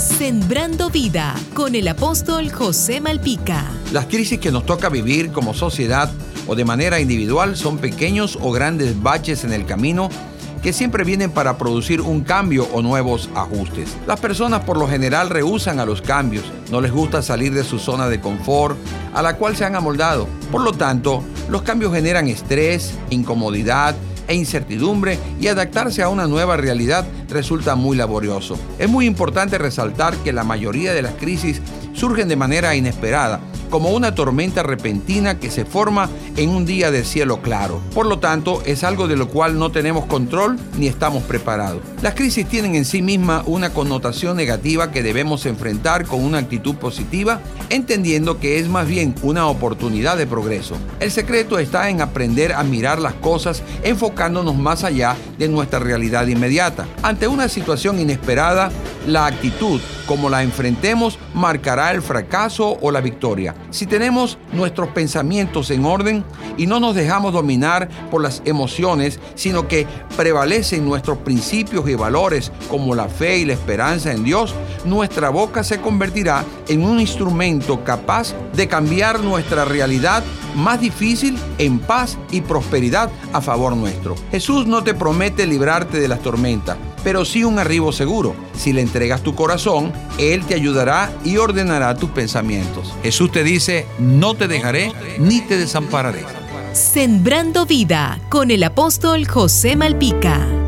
Sembrando vida con el apóstol José Malpica. Las crisis que nos toca vivir como sociedad o de manera individual son pequeños o grandes baches en el camino que siempre vienen para producir un cambio o nuevos ajustes. Las personas por lo general rehusan a los cambios, no les gusta salir de su zona de confort a la cual se han amoldado. Por lo tanto, los cambios generan estrés, incomodidad, e incertidumbre y adaptarse a una nueva realidad resulta muy laborioso. Es muy importante resaltar que la mayoría de las crisis surgen de manera inesperada como una tormenta repentina que se forma en un día de cielo claro. Por lo tanto, es algo de lo cual no tenemos control ni estamos preparados. Las crisis tienen en sí misma una connotación negativa que debemos enfrentar con una actitud positiva, entendiendo que es más bien una oportunidad de progreso. El secreto está en aprender a mirar las cosas enfocándonos más allá de nuestra realidad inmediata. Ante una situación inesperada, la actitud como la enfrentemos marcará el fracaso o la victoria. Si tenemos nuestros pensamientos en orden y no nos dejamos dominar por las emociones, sino que prevalecen nuestros principios y valores como la fe y la esperanza en Dios, nuestra boca se convertirá en un instrumento capaz de cambiar nuestra realidad más difícil en paz y prosperidad a favor nuestro. Jesús no te promete librarte de las tormentas, pero sí un arribo seguro. Si le entregas tu corazón, Él te ayudará y ordenará tus pensamientos. Jesús te dice, no te dejaré ni te desampararé. Sembrando vida con el apóstol José Malpica.